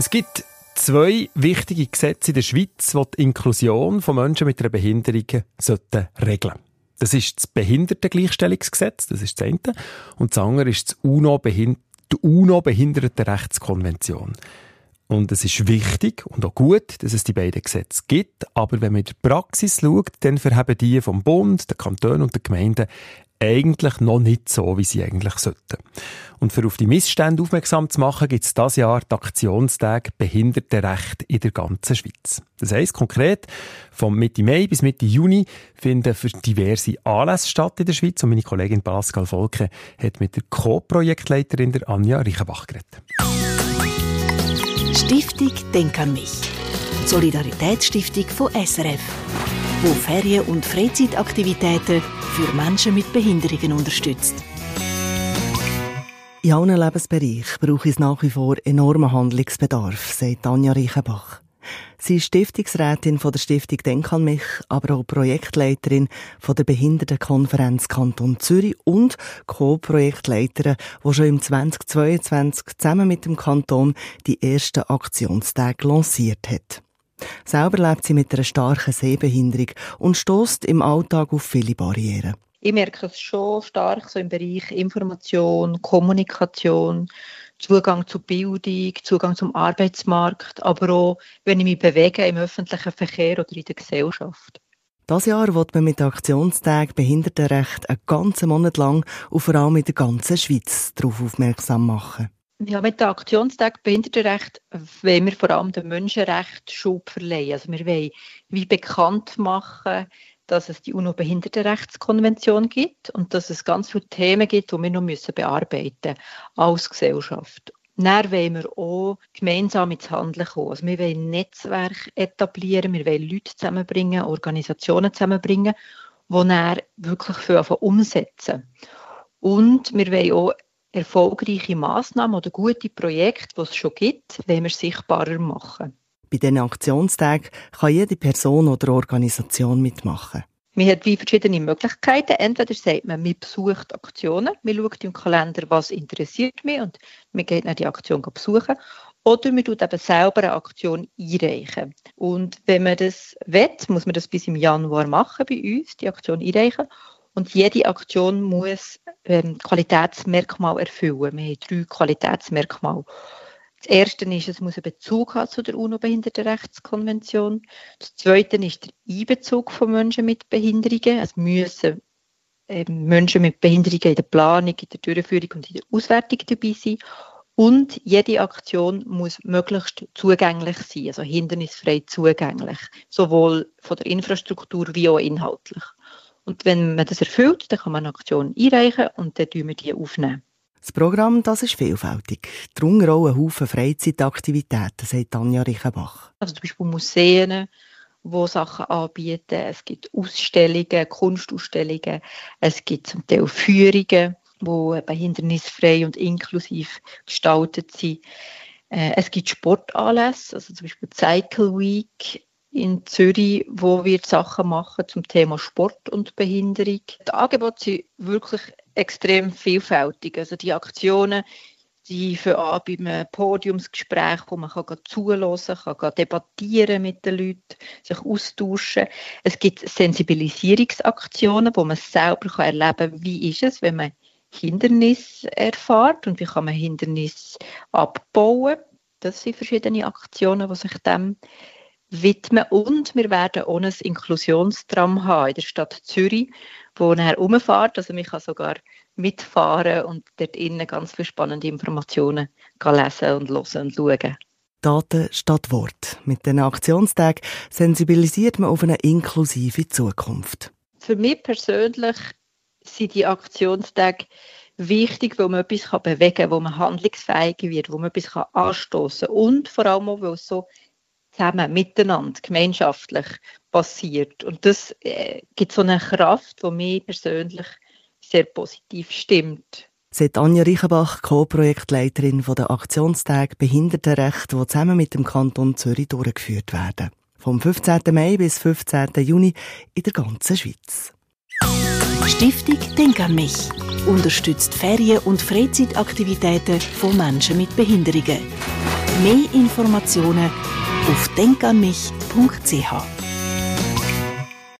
Es gibt zwei wichtige Gesetze in der Schweiz, die die Inklusion von Menschen mit einer Behinderung sollten regeln Das ist das Behindertengleichstellungsgesetz, das ist das eine. Und das andere ist das UNO die UNO-Behindertenrechtskonvention. Und es ist wichtig und auch gut, dass es die beiden Gesetze gibt. Aber wenn man in der Praxis schaut, dann verheben die vom Bund, der Kanton und der Gemeinden eigentlich noch nicht so, wie sie eigentlich sollten. Und für auf die Missstände aufmerksam zu machen, gibt es dieses Jahr die Aktionstag Behindertenrecht in der ganzen Schweiz. Das heisst konkret, von Mitte Mai bis Mitte Juni finden für diverse Anlässe statt in der Schweiz. Und meine Kollegin Pascal Volke hat mit der Co-Projektleiterin der Anja Reichenbach geredet. Stiftung Denk an mich. Solidaritätsstiftung von SRF wo Ferien- und Freizeitaktivitäten für Menschen mit Behinderungen unterstützt. In allen Lebensbereichen braucht es nach wie vor enormen Handlungsbedarf, sagt Anja Reichenbach. Sie ist Stiftungsrätin von der Stiftung Denk an mich, aber auch Projektleiterin von der Behindertenkonferenz Kanton Zürich und Co-Projektleiterin, die schon im 2022 zusammen mit dem Kanton die ersten Aktionstage lanciert hat. Selber lebt sie mit einer starken Sehbehinderung und stößt im Alltag auf viele Barrieren. Ich merke es schon stark so im Bereich Information, Kommunikation, Zugang zu Bildung, Zugang zum Arbeitsmarkt, aber auch, wenn ich mich bewege im öffentlichen Verkehr oder in der Gesellschaft. Das Jahr wird man mit Aktionstag Behindertenrecht einen ganzen Monat lang und vor allem in der ganzen Schweiz darauf aufmerksam machen. Ja, mit dem Aktionstag Behindertenrecht wollen wir vor allem den Menschenrecht Schub verleihen. Also wir wollen wie bekannt machen, dass es die UNO-Behindertenrechtskonvention gibt und dass es ganz viele Themen gibt, die wir noch müssen bearbeiten als Gesellschaft. Dann wollen wir auch gemeinsam ins Handeln kommen. Also wir wollen ein Netzwerk etablieren, wir wollen Leute zusammenbringen, Organisationen zusammenbringen, die dann wirklich für umsetzen. Und wir wollen auch erfolgreiche Massnahmen oder gute Projekte, die es schon gibt, wollen wir sichtbarer machen. Bei diesen Aktionstagen kann jede Person oder Organisation mitmachen. Man hat wie verschiedene Möglichkeiten. Entweder sagt man, man besucht Aktionen, man schaut im Kalender, was interessiert mich und man geht dann die Aktion besuchen. Oder man tut eben selber eine Aktion einreichen. Und wenn man das will, muss man das bis im Januar machen bei uns, die Aktion einreichen. Und jede Aktion muss ähm, Qualitätsmerkmal erfüllen. Wir haben drei Qualitätsmerkmale. Das erste ist, es muss einen Bezug haben zu der UNO-Behindertenrechtskonvention. Das zweite ist der Einbezug von Menschen mit Behinderungen. Es müssen ähm, Menschen mit Behinderungen in der Planung, in der Durchführung und in der Auswertung dabei sein. Und jede Aktion muss möglichst zugänglich sein, also hindernisfrei zugänglich, sowohl von der Infrastruktur wie auch inhaltlich. Und wenn man das erfüllt, dann kann man eine Aktion einreichen und dann tun wir die aufnehmen. Das Programm das ist vielfältig. Darunter auch ein Haufen Freizeitaktivitäten, sagt Tanja Reichenbach. Also zum Beispiel Museen, die Sachen anbieten. Es gibt Ausstellungen, Kunstausstellungen. Es gibt zum Teil Führungen, die behindernisfrei und inklusiv gestaltet sind. Äh, es gibt Sportanlässe, also zum Beispiel Cycle Week in Zürich, wo wir Sachen machen zum Thema Sport und Behinderung. Die Angebote sind wirklich extrem vielfältig. Also die Aktionen, die für an bei einem Podiumsgespräch, wo man kann zuhören kann, kann debattieren mit den Leuten, sich austauschen. Es gibt Sensibilisierungsaktionen, wo man selber kann erleben kann, wie ist es, wenn man Hindernis erfährt und wie kann man Hindernis abbauen. Das sind verschiedene Aktionen, die sich dem widmen. Und wir werden auch ein Inklusionstram haben in der Stadt Zürich, wo nachher rumfährt. Also man kann sogar mitfahren und dort innen ganz viele spannende Informationen lesen und hören und schauen. Daten statt Wort. Mit den Aktionstagen sensibilisiert man auf eine inklusive Zukunft. Für mich persönlich sind die Aktionstage wichtig, wo man etwas bewegen kann, wo man handlungsfähig wird, wo man etwas anstoßen kann und vor allem auch, weil es so zusammen, miteinander, gemeinschaftlich passiert. Und das äh, gibt so eine Kraft, die mich persönlich sehr positiv stimmt. Seit Anja Reichenbach, Co-Projektleiterin der Aktionstag Behindertenrecht, die zusammen mit dem Kanton Zürich durchgeführt werden. Vom 15. Mai bis 15. Juni in der ganzen Schweiz. Stiftung Denk an mich unterstützt Ferien- und Freizeitaktivitäten von Menschen mit Behinderungen. Mehr Informationen auf denkanmich.ch.